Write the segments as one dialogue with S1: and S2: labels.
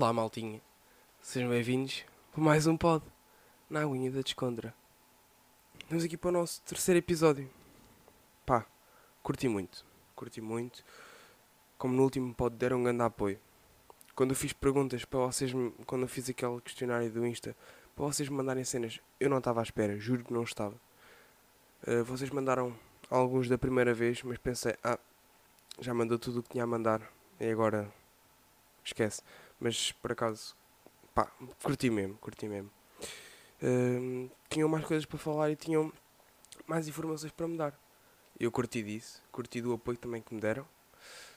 S1: Olá, maltinha. Sejam bem-vindos para mais um pod na aguinha da Descondra. Estamos aqui para o nosso terceiro episódio. Pá, curti muito. Curti muito. Como no último pod deram um grande apoio. Quando eu fiz perguntas para vocês, quando eu fiz aquele questionário do Insta, para vocês me mandarem cenas, eu não estava à espera, juro que não estava. Uh, vocês mandaram alguns da primeira vez, mas pensei, ah, já mandou tudo o que tinha a mandar. E agora, esquece. Mas por acaso, pá, curti mesmo, curti mesmo. Hum, tinham mais coisas para falar e tinham mais informações para me dar. Eu curti disso, curti do apoio também que me deram,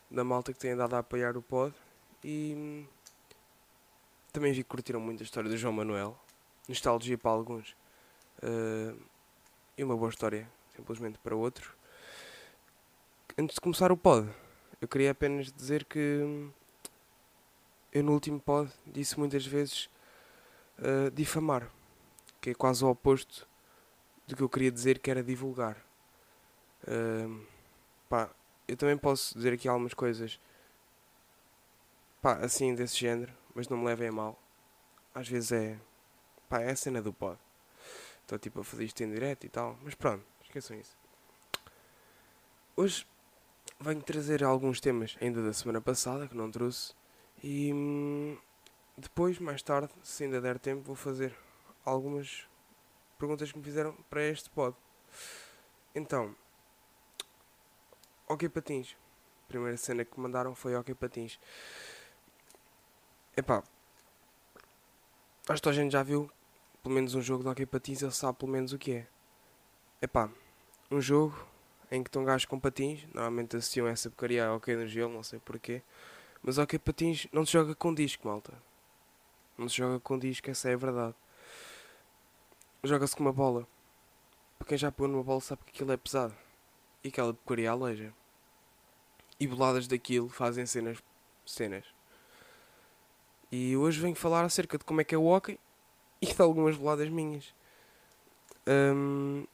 S1: da malta que tem andado a apoiar o pod e hum, também vi que curtiram muito a história do João Manuel, nostalgia para alguns uh, e uma boa história, simplesmente para outros. Antes de começar o pod, eu queria apenas dizer que eu no último pod disse muitas vezes uh, difamar, que é quase o oposto do que eu queria dizer que era divulgar. Uh, pá, eu também posso dizer aqui algumas coisas pá, assim desse género, mas não me levem a mal. Às vezes é pá, é a cena do pod. Estou tipo a fazer isto em direto e tal, mas pronto, esqueçam isso. Hoje venho trazer alguns temas ainda da semana passada que não trouxe e hum, depois, mais tarde, se ainda der tempo, vou fazer algumas perguntas que me fizeram para este pod. Então, Ok Patins. A primeira cena que mandaram foi Ok Patins. Epá, acho que a gente já viu pelo menos um jogo de Ok Patins, ele sabe pelo menos o que é. Epá, um jogo em que estão gajos com patins, normalmente associam essa porcaria a Ok no gelo, não sei porquê. Mas ok, patins não se joga com disco, malta. Não se joga com disco, essa é a verdade. Joga-se com uma bola. Para quem já pôs numa bola sabe que aquilo é pesado. E aquela porcaria aleija. E boladas daquilo fazem cenas. cenas. E hoje venho falar acerca de como é que é o hockey e de algumas boladas minhas. Hum,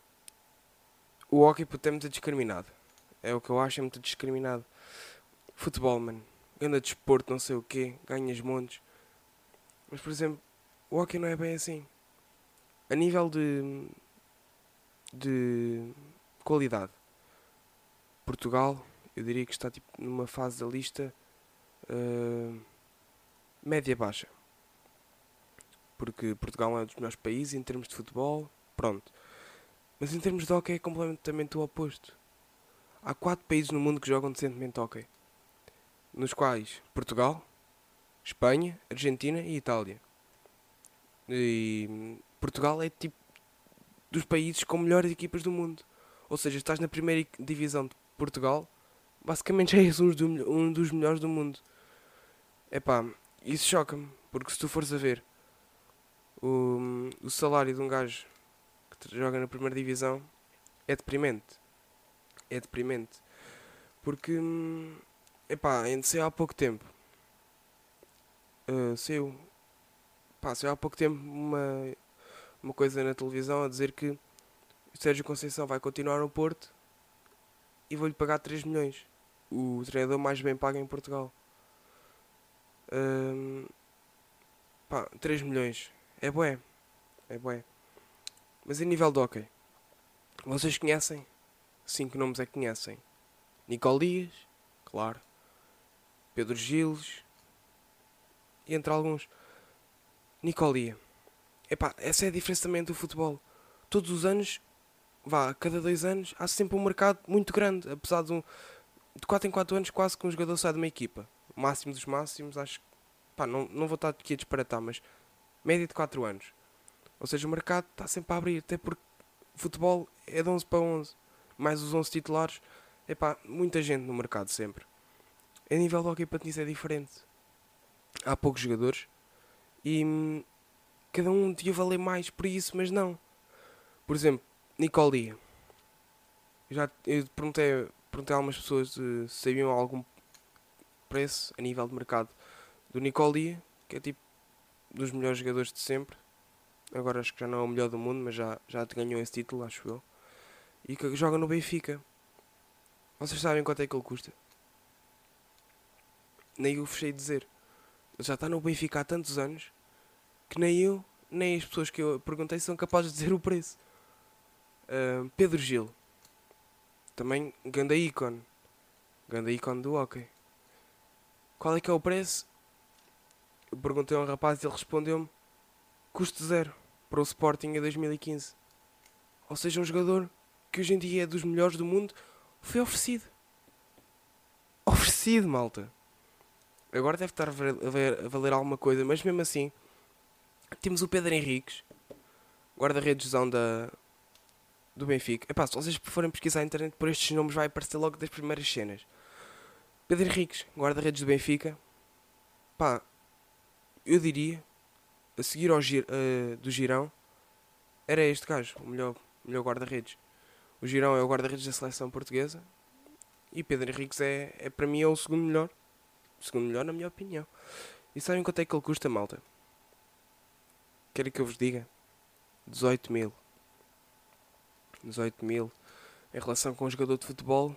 S1: o hockey é muito discriminado. É o que eu acho, é muito discriminado. Futebol, mano anda desporto, não sei o quê, ganhas montes. Mas, por exemplo, o hockey não é bem assim. A nível de, de qualidade, Portugal, eu diria que está tipo, numa fase da lista uh, média-baixa. Porque Portugal é um dos melhores países em termos de futebol, pronto. Mas em termos de hockey é completamente o oposto. Há quatro países no mundo que jogam decentemente hockey nos quais Portugal, Espanha, Argentina e Itália. E Portugal é tipo dos países com melhores equipas do mundo. Ou seja, estás na primeira divisão de Portugal, basicamente já és um dos, melhores do mundo. Epá, isso choca-me, porque se tu fores a ver o, o salário de um gajo que joga na primeira divisão é deprimente. É deprimente. Porque Epá, saiu há pouco tempo. Uh, saiu. Pá, saiu há pouco tempo uma, uma coisa na televisão a dizer que o Sérgio Conceição vai continuar no Porto e vou-lhe pagar 3 milhões. O treinador mais bem pago em Portugal. Pá, 3 milhões. É bué. É bué. Mas em nível de hockey, vocês conhecem? Cinco nomes é que conhecem. Nicole Dias, claro. Pedro Giles entre alguns Nicolia. Epá, essa é a diferença também do futebol. Todos os anos, vá, cada dois anos, há sempre um mercado muito grande, apesar de um, de 4 em 4 anos quase que um jogador sai de uma equipa. O máximo dos máximos, acho que não, não vou estar aqui a disparatar, mas média de 4 anos. Ou seja, o mercado está sempre a abrir, até porque o futebol é de 11 para 11, mais os 11 titulares, epá, muita gente no mercado sempre. A nível de hockey patins é diferente. Há poucos jogadores e hum, cada um devia valer mais por isso, mas não. Por exemplo, Nicolia. Já eu perguntei, perguntei a algumas pessoas se sabiam algum preço a nível de mercado do Nicolia, que é tipo dos melhores jogadores de sempre. Agora acho que já não é o melhor do mundo, mas já, já ganhou esse título, acho eu. E que joga no Benfica. Vocês sabem quanto é que ele custa? Nem o fechei dizer. Já está no Benfica há tantos anos que nem eu, nem as pessoas que eu perguntei são capazes de dizer o preço. Uh, Pedro Gil. Também ganda ícone. Ganda ícone do hockey. Qual é que é o preço? Eu perguntei a um rapaz e ele respondeu-me custo zero para o Sporting em 2015. Ou seja, um jogador que hoje em dia é dos melhores do mundo foi oferecido. Oferecido, malta. Agora deve estar a valer, a valer alguma coisa, mas mesmo assim, temos o Pedro Henriques, guarda-redesão da, do Benfica. Epá, se vocês forem pesquisar na internet por estes nomes, vai aparecer logo das primeiras cenas. Pedro Henriques, guarda-redes do Benfica. Pá, eu diria, a seguir ao gir, uh, do Girão, era este gajo, o melhor, melhor guarda-redes. O Girão é o guarda-redes da seleção portuguesa e Pedro Henriques é, é para mim é o segundo melhor. Segundo melhor, na minha opinião. E sabem quanto é que ele custa, malta? Querem que eu vos diga? 18 mil. 18 mil. Em relação com um jogador de futebol.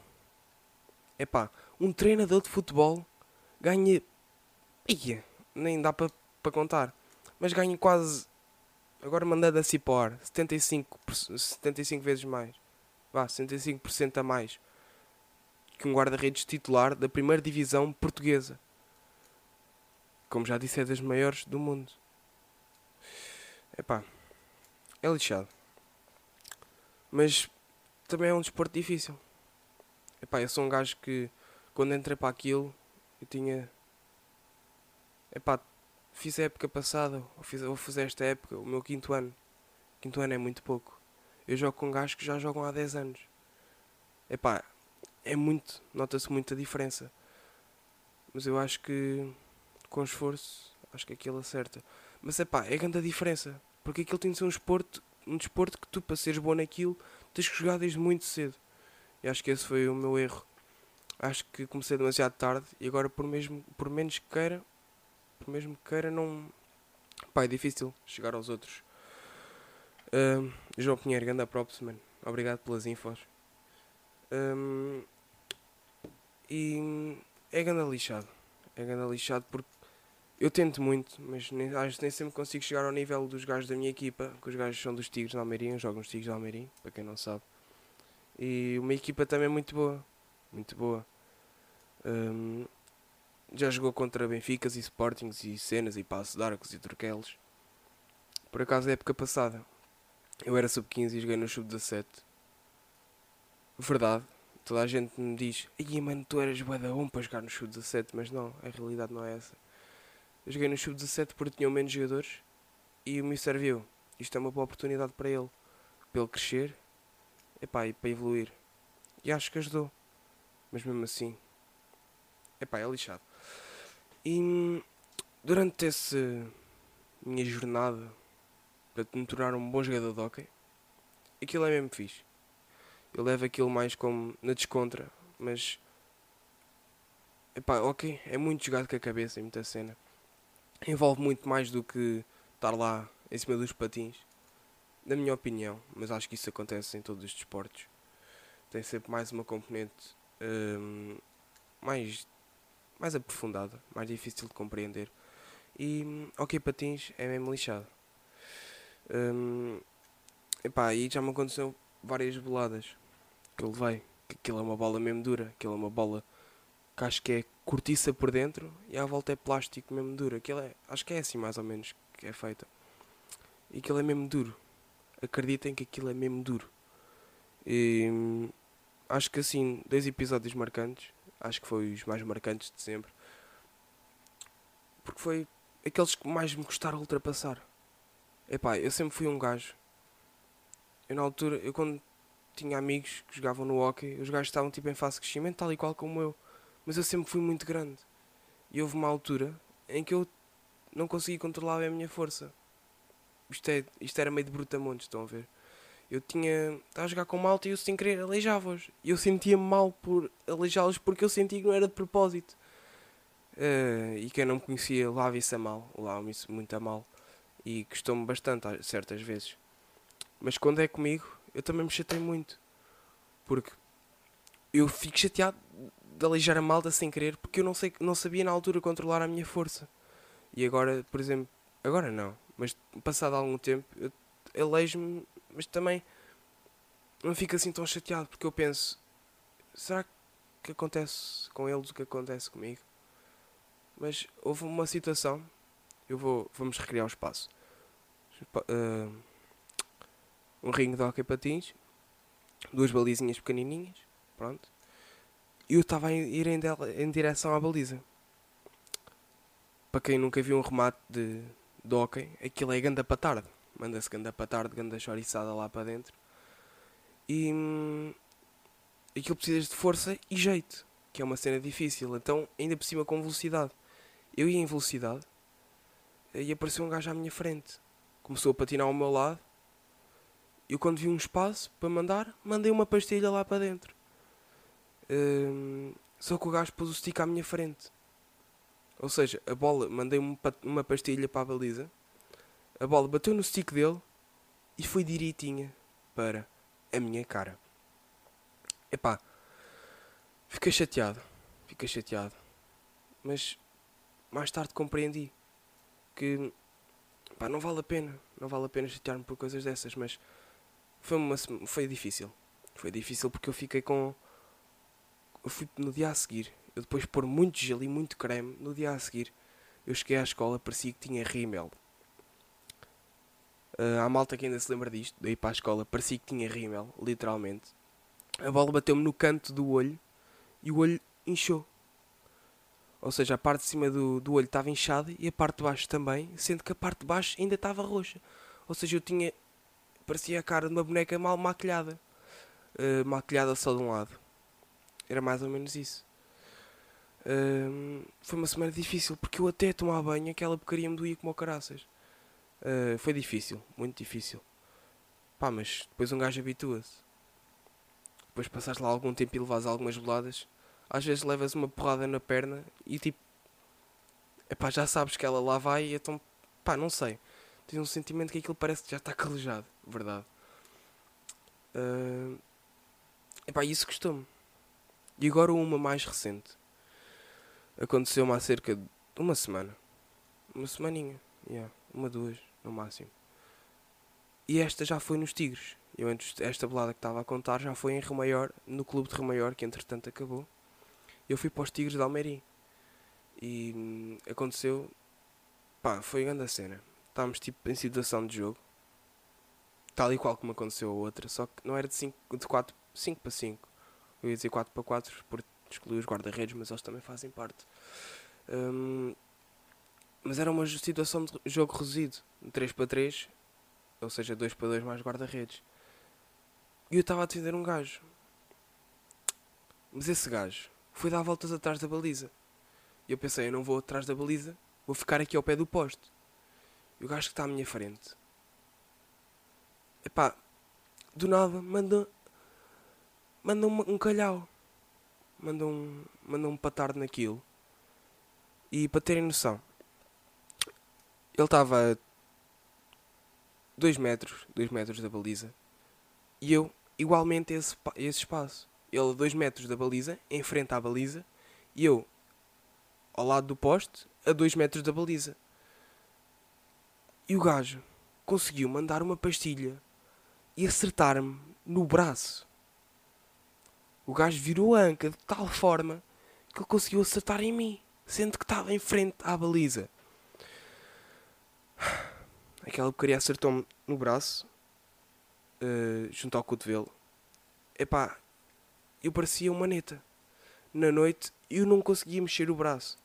S1: É pá, um treinador de futebol ganha. Ia, nem dá para pa contar. Mas ganha quase. Agora mandando a cipar 75, 75 vezes mais. Vá, 75% a mais que um guarda-redes titular da primeira divisão portuguesa. Como já disse, é das maiores do mundo. Epá, é lixado. Mas também é um desporto difícil. Epá, eu sou um gajo que quando entrei para aquilo eu tinha. Epá, fiz a época passada, ou fiz, esta época, o meu quinto ano. Quinto ano é muito pouco. Eu jogo com gajos que já jogam há 10 anos. Epá, é muito, nota-se muita diferença. Mas eu acho que com esforço, acho que aquilo acerta. Mas é pá, é grande a diferença. Porque aquilo tem de ser um desporto, um desporto que tu, para seres bom naquilo, tens que jogar desde muito cedo. E acho que esse foi o meu erro. Acho que comecei demasiado tarde e agora por mesmo, por menos que queira, por mesmo que queira, não. Pá, é difícil chegar aos outros. Uh, João Pinheiro, ganda props, man. Obrigado pelas infos. Um, e é ganda lixado. É ganda lixado porque eu tento muito, mas nem, acho nem sempre consigo chegar ao nível dos gajos da minha equipa, que os gajos são dos Tigres de Almeirim, jogam os Tigres de Almeirim, para quem não sabe. E uma equipa também muito boa, muito boa. Um, já jogou contra Benficas e Sportings e Cenas e Passos de Arcos e Turqueles. Por acaso, na época passada, eu era sub-15 e joguei no sub-17 verdade. Toda a gente me diz, ai mano, tu eras bué da bom para jogar no sub-17, mas não, a realidade não é essa. Eu joguei no sub-17 porque tinham menos jogadores e me serviu. Isto é uma boa oportunidade para ele, para ele crescer epá, e para evoluir. E acho que ajudou, mas mesmo assim, epá, é lixado. E durante essa minha jornada para me tornar um bom jogador de hockey, aquilo é mesmo fixe eu levo aquilo mais como na descontra, mas epá, ok, é muito jogado com a cabeça em muita cena. Envolve muito mais do que estar lá em cima dos patins, na minha opinião, mas acho que isso acontece em todos os desportos. Tem sempre mais uma componente hum, mais, mais aprofundada, mais difícil de compreender. E ok, patins é mesmo lixado. Hum, epá, e já me aconteceu várias boladas que eu levei. Que aquilo é uma bola mesmo dura. Aquilo é uma bola que acho que é cortiça por dentro e à volta é plástico mesmo duro. Aquilo é, acho que é assim mais ou menos que é feita. E aquilo é mesmo duro. Acreditem que aquilo é mesmo duro. E acho que assim, dois episódios marcantes. Acho que foi os mais marcantes de sempre. Porque foi aqueles que mais me custaram ultrapassar. Epá, eu sempre fui um gajo. Eu na altura, eu quando tinha amigos que jogavam no hockey, os gajos estavam tipo em fase de crescimento, tal e qual como eu. Mas eu sempre fui muito grande. E houve uma altura em que eu não consegui controlar a minha força. Isto, é, isto era meio de brutamontes, estão a ver? Eu tinha. Estava a jogar com malta e eu sem querer aleijava-os. E eu sentia-me mal por aleijá-los porque eu sentia que não era de propósito. Uh, e quem não me conhecia lava isso a mal, lava isso muito a mal. E custou-me bastante certas vezes. Mas quando é comigo, eu também me chatei muito. Porque eu fico chateado de aleijar a malta sem querer porque eu não, sei, não sabia na altura controlar a minha força. E agora, por exemplo, agora não, mas passado algum tempo, eu elejo-me, mas também não fico assim tão chateado porque eu penso: será que acontece com eles o que acontece comigo? Mas houve uma situação, eu vou, vamos recriar o espaço. Uh, um ringue de hockey patins, duas balizinhas pequenininhas, pronto. E eu estava a ir em, em direção à baliza. Para quem nunca viu um remate de, de hockey, aquilo é ganda para tarde. Manda-se ganda para tarde, ganda choriçada lá para dentro. E hum, aquilo precisas de força e jeito, que é uma cena difícil. Então, ainda por cima com velocidade. Eu ia em velocidade e apareceu um gajo à minha frente. Começou a patinar ao meu lado. Eu quando vi um espaço para mandar, mandei uma pastilha lá para dentro. Um, só que o gajo pôs o stick à minha frente. Ou seja, a bola, mandei uma pastilha para a baliza. A bola bateu no stick dele e foi direitinha para a minha cara. Epá, fiquei chateado. Fiquei chateado. Mas mais tarde compreendi que pá, não vale a pena. Não vale a pena chatear-me por coisas dessas. Mas foi, uma, foi difícil. Foi difícil porque eu fiquei com eu fui no dia a seguir, eu depois de pôr muito gelo e muito creme, no dia a seguir, eu cheguei à escola, parecia que tinha rímel. Uh, há malta que ainda se lembra disto, daí para a escola, parecia que tinha rímel, literalmente. A bola bateu-me no canto do olho e o olho inchou. Ou seja, a parte de cima do, do olho estava inchada e a parte de baixo também, sendo que a parte de baixo ainda estava roxa. Ou seja, eu tinha. Parecia a cara de uma boneca mal maquilhada. Uh, maquilhada só de um lado. Era mais ou menos isso. Uh, foi uma semana difícil porque eu até tomar banho aquela porcaria me doía como caraças. Uh, foi difícil, muito difícil. Pá, mas depois um gajo habitua-se. Depois passaste lá algum tempo e levas algumas boladas. Às vezes levas uma porrada na perna e tipo. Epá, já sabes que ela lá vai e então. Pá, não sei. Tens um sentimento que aquilo parece que já está calejado, verdade. Uh, epá, isso costume. E agora uma mais recente. Aconteceu-me há cerca de uma semana. Uma semaninha. Yeah, uma, duas, no máximo. E esta já foi nos Tigres. Eu esta bolada que estava a contar já foi em Rio Maior, no clube de Rio Maior, que entretanto acabou. Eu fui para os Tigres de Almeirim. E hum, aconteceu. Pá, foi grande a cena. Estávamos tipo em situação de jogo. Tal e qual como aconteceu a outra. Só que não era de 5 de 4, 5 para 5. Eu ia dizer 4 para 4 por excluir os guarda-redes, mas eles também fazem parte. Um, mas era uma situação de jogo reduzido, 3 para 3, ou seja, 2 para 2 mais guarda-redes. E eu estava a defender um gajo. Mas esse gajo foi dar voltas atrás da baliza. E eu pensei, eu não vou atrás da baliza, vou ficar aqui ao pé do poste. E o gajo que está à minha frente. Epá, do nada, manda manda um, um calhau. Manda um, manda um patardo naquilo. E para terem noção, ele estava a 2 metros, 2 metros da baliza. E eu, igualmente, esse, esse espaço. Ele a 2 metros da baliza, em frente à baliza. E eu, ao lado do poste, a 2 metros da baliza. E o gajo conseguiu mandar uma pastilha e acertar-me no braço. O gajo virou a anca de tal forma que ele conseguiu acertar em mim, sendo que estava em frente à baliza. Aquela porcaria acertou-me no braço, uh, junto ao cotovelo. Epá, eu parecia uma neta. Na noite eu não conseguia mexer o braço.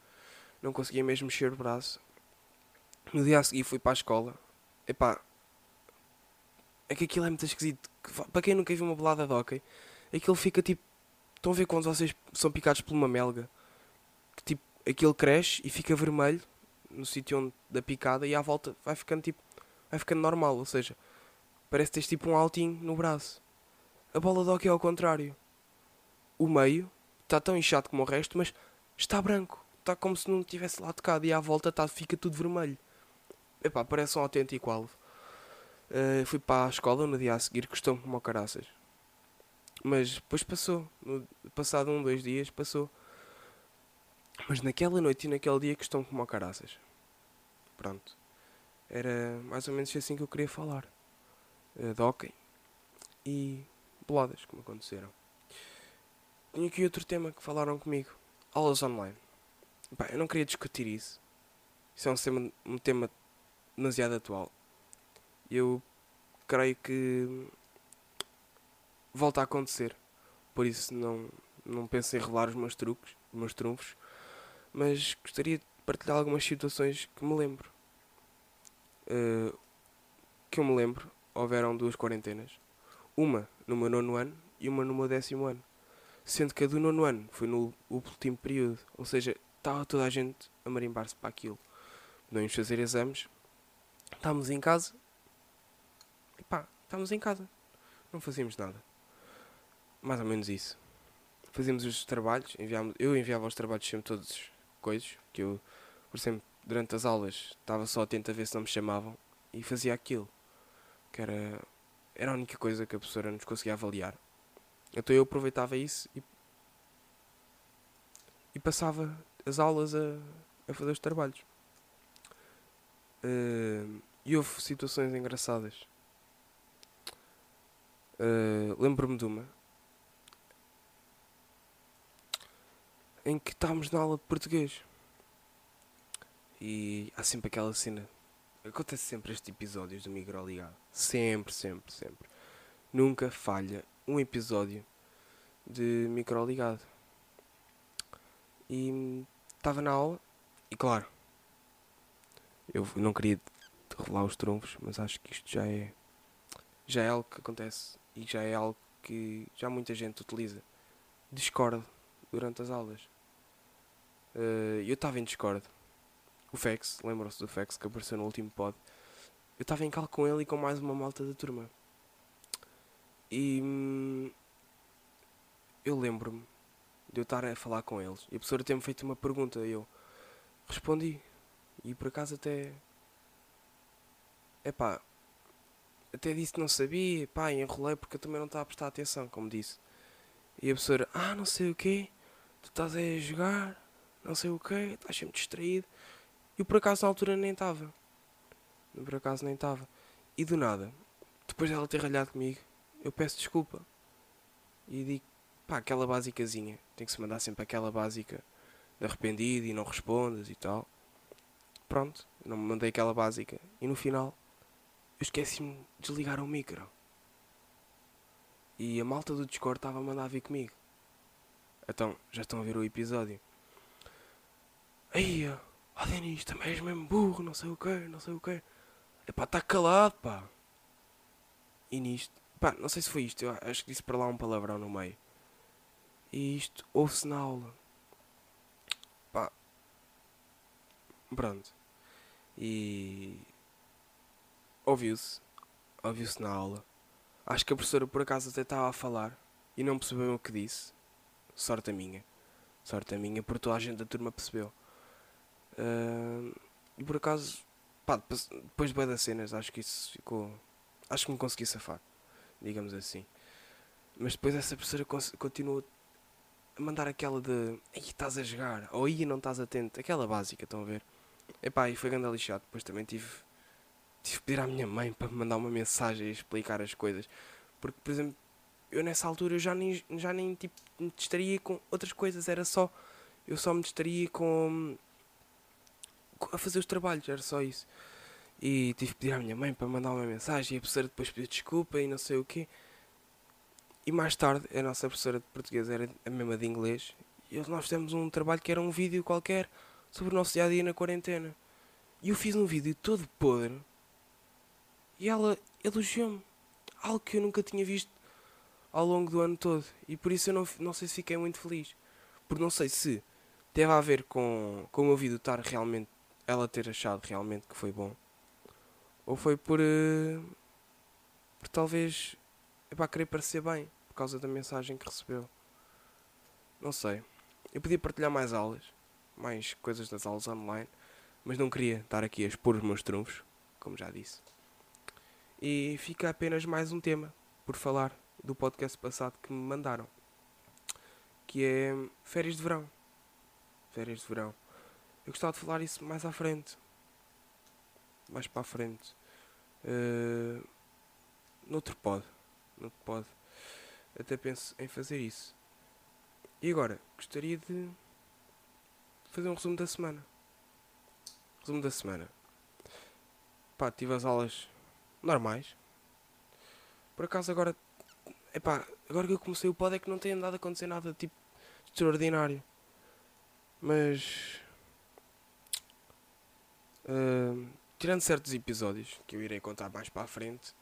S1: Não conseguia mesmo mexer o braço. No dia a seguir fui para a escola. Epá, é que aquilo é muito esquisito. Para quem nunca viu uma bolada de hockey, aquilo fica tipo Estão a ver quando vocês são picados por uma melga? Que tipo, aquilo cresce e fica vermelho no sítio onde da picada e à volta vai ficando tipo. Vai ficando normal, ou seja, parece tens tipo um altinho no braço. A bola de hockey é ao contrário. O meio está tão inchado como o resto, mas está branco. Está como se não tivesse lá tocado e à volta tá, fica tudo vermelho. Epá, parece um autêntico alvo. Uh, fui para a escola no dia a seguir, custou-me como caraças. Mas depois passou. No, passado um, dois dias, passou. Mas naquela noite e naquele dia estão como caraças. Pronto. Era mais ou menos assim que eu queria falar. Uh, de hockey e boladas, como aconteceram. Tenho aqui outro tema que falaram comigo. Aulas online. Bem, eu não queria discutir isso. Isso é um tema, um tema demasiado atual. Eu creio que volta a acontecer. Por isso não, não penso em revelar os meus truques, os meus trunfos. Mas gostaria de partilhar algumas situações que me lembro. Uh, que eu me lembro, houveram duas quarentenas. Uma no meu nono ano e uma no meu décimo ano. Sendo que a do nono ano foi no último período. Ou seja, estava toda a gente a marimbar-se para aquilo. Não íamos fazer exames. Estávamos em casa. E pá, estávamos em casa. Não fazíamos nada. Mais ou menos isso. Fazíamos os trabalhos. Enviámos, eu enviava os trabalhos sempre todos coisas. Que eu, por exemplo, durante as aulas estava só atento a ver se não me chamavam. E fazia aquilo. Que era, era a única coisa que a professora nos conseguia avaliar. Então eu aproveitava isso e, e passava as aulas a, a fazer os trabalhos. Uh, e houve situações engraçadas. Uh, Lembro-me de uma em que estávamos na aula de português e há sempre aquela cena. Acontece sempre estes episódios do micro ligado. Sempre, sempre, sempre. Nunca falha um episódio de micro ligado. E estava na aula e claro, eu não queria revelar os trunfos, mas acho que isto já é já é algo que acontece e já é algo que já muita gente utiliza. Discord durante as aulas. Uh, eu estava em Discord. O Fex, lembram-se do Fex que apareceu no último pod. Eu estava em cal com ele e com mais uma malta da turma. E hum, eu lembro-me de eu estar a falar com eles e a professora ter-me feito uma pergunta e eu respondi. E por acaso até. Epá. Até disse que não sabia, pá, enrolei porque eu também não estava a prestar atenção, como disse. E a professora, ah, não sei o quê, tu estás aí a jogar, não sei o quê, estás sempre distraído. E por acaso na altura nem estava. Por acaso nem estava. E do nada, depois dela ter ralhado comigo, eu peço desculpa. E digo, pá, aquela básicazinha. Tem que se mandar sempre aquela básica de arrependido e não respondas e tal. Pronto, não me mandei aquela básica. E no final, eu esqueci-me de desligar o micro. E a malta do Discord estava a mandar vir comigo. Então, já estão a ver o episódio. Aí, ó Denis, também és mesmo burro, não sei o quê, não sei o quê. É pá, está calado, pá. E nisto, pá, não sei se foi isto, eu acho que disse para lá um palavrão no meio. E isto ouve-se na aula. Pá. Pronto. E. Ouviu-se. Ouviu-se na aula. Acho que a professora por acaso até estava a falar e não percebeu o que disse. Sorte a minha. Sorte a minha, porque toda a gente da turma percebeu. Uh, e por acaso, pá, depois de das cenas, acho que isso ficou. Acho que me consegui safar, digamos assim. Mas depois essa professora continuou a mandar aquela de aí estás a jogar, ou aí não estás atento, aquela básica, estão a ver? Epá, e foi grande lixado. Depois também tive, tive que pedir à minha mãe para me mandar uma mensagem e explicar as coisas. Porque, por exemplo, eu nessa altura eu já nem, já nem tipo, me distraía com outras coisas, era só. Eu só me distraía com. com a fazer os trabalhos, era só isso. E tive que pedir à minha mãe para mandar uma mensagem e a professora depois pediu desculpa e não sei o quê. E mais tarde, a nossa professora de português era a mesma de inglês. E nós fizemos um trabalho que era um vídeo qualquer sobre o nosso dia a dia na quarentena. E eu fiz um vídeo todo podre. E ela elogiou-me. Algo que eu nunca tinha visto ao longo do ano todo. E por isso eu não, não sei se fiquei muito feliz. Porque não sei se teve a ver com, com o meu vídeo estar realmente. Ela ter achado realmente que foi bom. Ou foi por. Uh, por talvez. É para querer parecer bem por causa da mensagem que recebeu. Não sei. Eu podia partilhar mais aulas, mais coisas das aulas online, mas não queria estar aqui a expor os meus trunfos, como já disse. E fica apenas mais um tema por falar do podcast passado que me mandaram, que é férias de verão. Férias de verão. Eu gostava de falar isso mais à frente. mais para a frente. Uh, noutro pod. Noutro pod. Até penso em fazer isso. E agora, gostaria de fazer um resumo da semana. Resumo da semana. Pá, tive as aulas normais. Por acaso agora. Epá, agora que eu comecei o pod é que não tem andado a acontecer nada tipo extraordinário. Mas. Uh, tirando certos episódios que eu irei contar mais para a frente,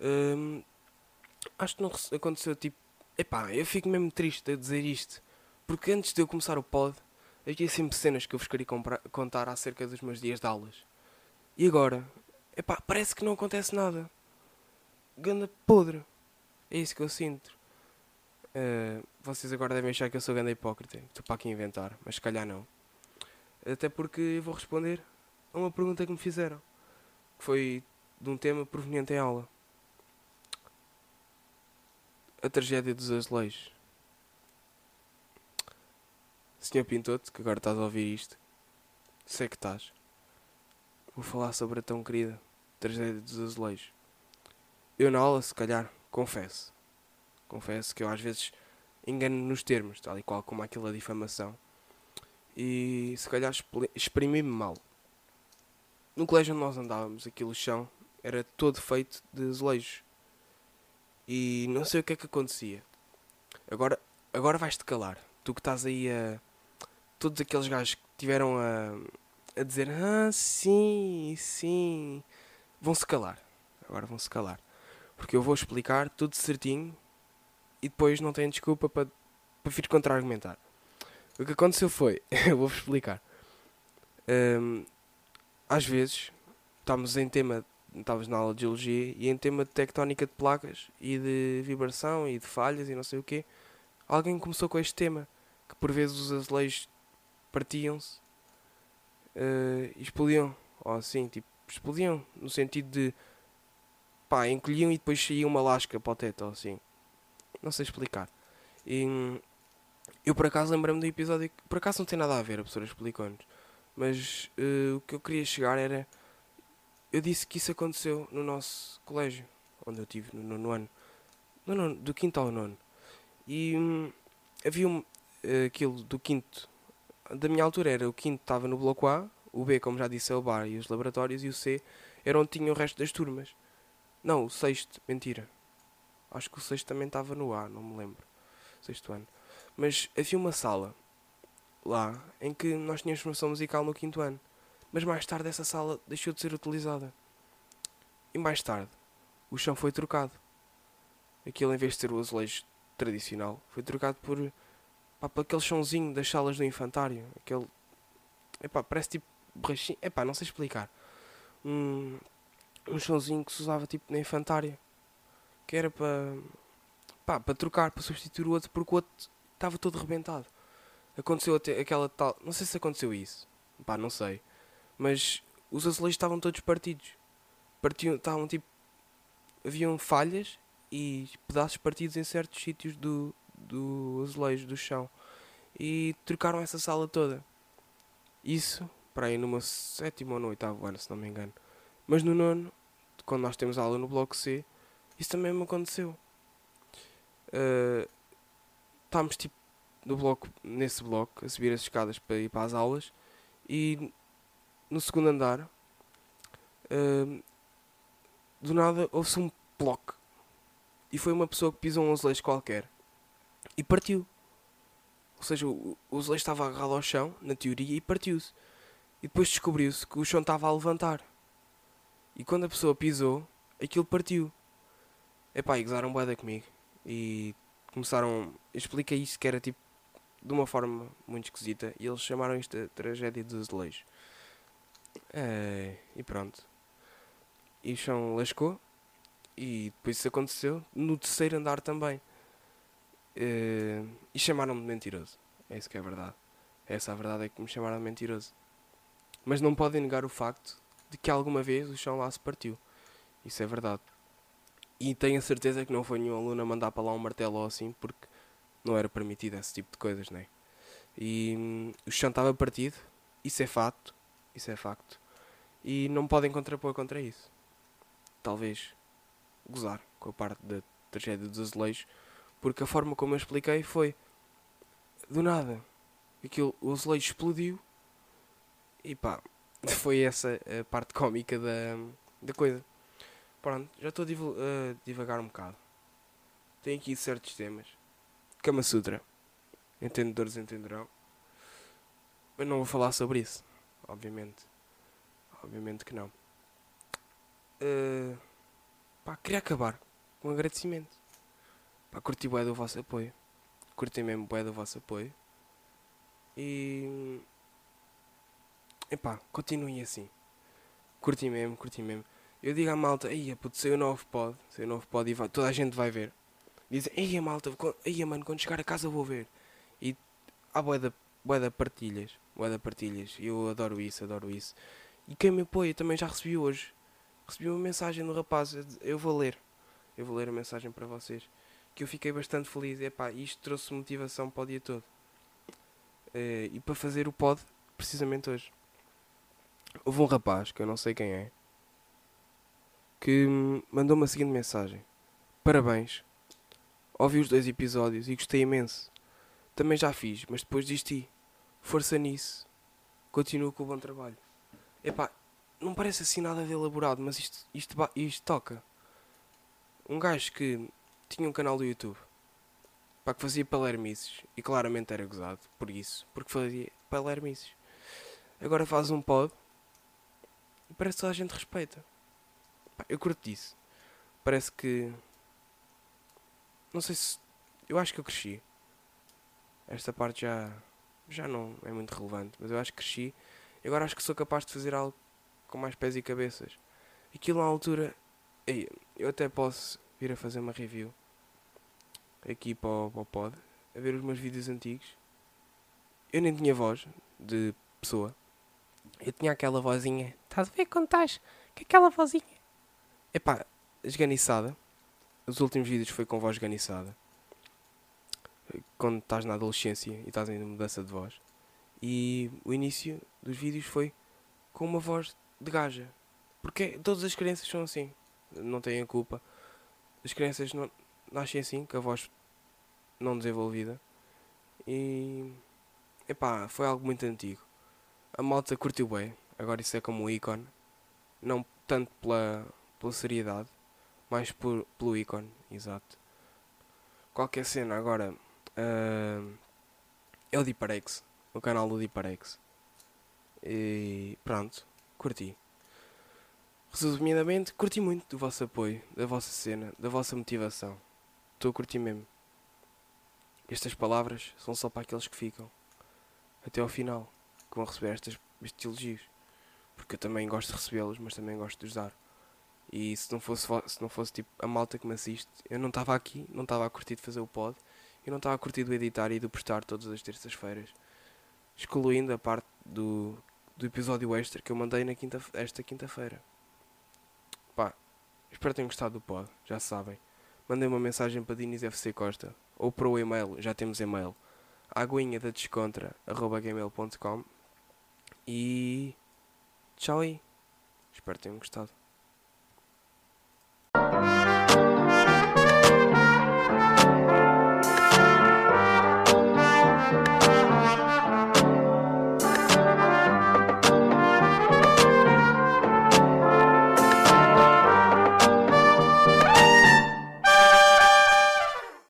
S1: uh, acho que não aconteceu tipo. Epá, eu fico mesmo triste a dizer isto. Porque antes de eu começar o pod, havia sempre cenas que eu vos queria contar acerca dos meus dias de aulas. E agora, epá, parece que não acontece nada. Ganda podre. É isso que eu sinto. Uh, vocês agora devem achar que eu sou ganda hipócrita. Estou para aqui inventar, mas se calhar não. Até porque eu vou responder a uma pergunta que me fizeram. Que foi de um tema proveniente em aula. A tragédia dos azulejos. Senhor Pintoto, que agora estás a ouvir isto, sei que estás. Vou falar sobre a tão querida tragédia dos azulejos. Eu na aula, se calhar, confesso. Confesso que eu às vezes engano nos termos, tal e qual como aquela difamação. E se calhar exprimi-me mal. No colégio onde nós andávamos, aquilo chão era todo feito de azulejos. E não sei o que é que acontecia. Agora, agora vais-te calar. Tu que estás aí a. Todos aqueles gajos que tiveram a, a dizer Ah, sim, sim. Vão-se calar. Agora vão-se calar. Porque eu vou explicar tudo certinho e depois não têm desculpa para, para vir contra-argumentar. O que aconteceu foi, eu vou-vos explicar. Um, às vezes, estamos em tema, estávamos na aula de geologia e em tema de tectónica de placas e de vibração e de falhas e não sei o quê. Alguém começou com este tema, que por vezes os azulejos partiam-se uh, e explodiam, ou assim, tipo, explodiam, no sentido de pá, encolhiam e depois saía uma lasca para o teto, ou assim. Não sei explicar. E eu por acaso lembrei-me do episódio que por acaso não tem nada a ver, a professora explicou-nos. Mas uh, o que eu queria chegar era. Eu disse que isso aconteceu no nosso colégio, onde eu tive no ano. No nono, do quinto ao nono. E hum, havia um, uh, aquilo do quinto. Da minha altura era o quinto estava no bloco A, o B, como já disse, é o bar e os laboratórios, e o C era onde tinha o resto das turmas. Não, o sexto, mentira. Acho que o sexto também estava no A, não me lembro. Sexto ano. Mas havia uma sala lá em que nós tínhamos formação musical no quinto ano. Mas mais tarde essa sala deixou de ser utilizada. E mais tarde o chão foi trocado. Aquilo em vez de ser o azulejo tradicional, foi trocado por, pá, por aquele chãozinho das salas do infantário. Aquele. Epá, parece tipo borrachinho. Epá, não sei explicar. Um, um chãozinho que se usava tipo na infantária. Que era para. pá, para trocar, para substituir o outro, porque o outro estava todo rebentado. Aconteceu até aquela tal. Não sei se aconteceu isso. Pá, não sei. Mas os azulejos estavam todos partidos. Partiam, estavam tipo. Haviam falhas e pedaços partidos em certos sítios do, do azulejo, do chão. E trocaram essa sala toda. Isso, para aí numa sétima ou no oitavo ano, se não me engano. Mas no nono quando nós temos aula no bloco C, isso também me aconteceu. Uh, estávamos tipo no bloco, nesse bloco, a subir as escadas para ir para as aulas e no segundo andar uh, do nada houve-se um bloco e foi uma pessoa que pisou um azulejo qualquer e partiu. Ou seja, o, azulejo estava agarrado ao chão, na teoria, e partiu-se. E depois descobriu-se que o chão estava a levantar. E quando a pessoa pisou, aquilo partiu. Epá, e gozaram boeda comigo. E começaram. Explica isso que era tipo. De uma forma muito esquisita. E eles chamaram isto de tragédia dos azulejos. É, e pronto. E o chão lascou. E depois isso aconteceu no terceiro andar também. É, e chamaram-me de mentiroso. É isso que é verdade. Essa a verdade é que me chamaram de mentiroso. Mas não podem negar o facto de que alguma vez o chão lá se partiu. Isso é verdade. E tenho a certeza que não foi nenhum aluno a mandar para lá um martelo ou assim, porque não era permitido esse tipo de coisas, não é? E hum, o chão estava partido, isso é facto, isso é facto. E não podem contrapor contra isso. Talvez gozar com a parte da tragédia dos azulejos, porque a forma como eu expliquei foi do nada. Aquilo, o azulejo explodiu e pá, foi essa a parte cómica da, da coisa. Pronto, já estou a div divagar um bocado. Tenho aqui certos temas. Kama Sutra. Entendedores entenderão. Mas não vou falar sobre isso. Obviamente. Obviamente que não. Uh, pá, queria acabar com um agradecimento. Pá, curti bué do vosso apoio. Curti mesmo bué do vosso apoio. E... Epá, continuem assim. Curti mesmo, curti mesmo. Eu digo à malta, aí puto, saiu o novo pod, o novo pod e vai, toda a gente vai ver. Dizem, aí malta, aí mano, quando chegar a casa vou ver. E há bué da, da partilhas, bué da partilhas. Eu adoro isso, adoro isso. E quem me apoia também já recebi hoje. Recebi uma mensagem do rapaz, eu vou ler. Eu vou ler a mensagem para vocês. Que eu fiquei bastante feliz. Epá, isto trouxe motivação para o dia todo. Uh, e para fazer o pod, precisamente hoje. Houve um rapaz, que eu não sei quem é, que mandou-me a seguinte mensagem: Parabéns, ouvi os dois episódios e gostei imenso. Também já fiz, mas depois desisti. Força nisso. Continuo com o bom trabalho. Epá, não parece assim nada de elaborado, mas isto, isto, isto toca. Um gajo que tinha um canal do YouTube pá, que fazia palermices e claramente era gozado por isso, porque fazia palermices. Agora faz um pod e parece que toda a gente respeita. Pá, eu curto disso. Parece que. Não sei se. Eu acho que eu cresci. Esta parte já. Já não é muito relevante, mas eu acho que cresci. E agora acho que sou capaz de fazer algo com mais pés e cabeças. Aquilo na altura. Eu até posso vir a fazer uma review aqui para o, para o pod, a ver os meus vídeos antigos. Eu nem tinha voz de pessoa. Eu tinha aquela vozinha. Estás a ver quando estás com aquela vozinha? Epá, esganiçada. Os últimos vídeos foi com voz esganiçada. Quando estás na adolescência e estás em mudança de voz. E o início dos vídeos foi com uma voz de gaja. Porque todas as crianças são assim. Não têm a culpa. As crianças não, nascem assim, com a voz não desenvolvida. E. Epá, foi algo muito antigo. A malta curtiu bem. Agora isso é como um ícone. Não tanto pela, pela seriedade, mas por, pelo ícone, exato. Qualquer cena agora. Uh, é o Diparex. O canal do Diparex. E pronto, curti. Resumidamente, curti muito do vosso apoio, da vossa cena, da vossa motivação. Estou a curtir mesmo. Estas palavras são só para aqueles que ficam. Até ao final. Que vão receber estas, estes elogios. Porque eu também gosto de recebê-los, mas também gosto de os dar. E se não fosse, se não fosse tipo a malta que me assiste, eu não estava aqui, não estava a curtir de fazer o pod. Eu não estava a curtir de editar e de postar todas as terças-feiras. Excluindo a parte do, do episódio extra que eu mandei na quinta, esta quinta-feira. Pá, espero que tenham gostado do pod, já sabem mandem uma mensagem para Diniz FC Costa ou para o e-mail, já temos e-mail, aguinha da descontra, arroba gmail.com e tchau aí. Espero que tenham gostado.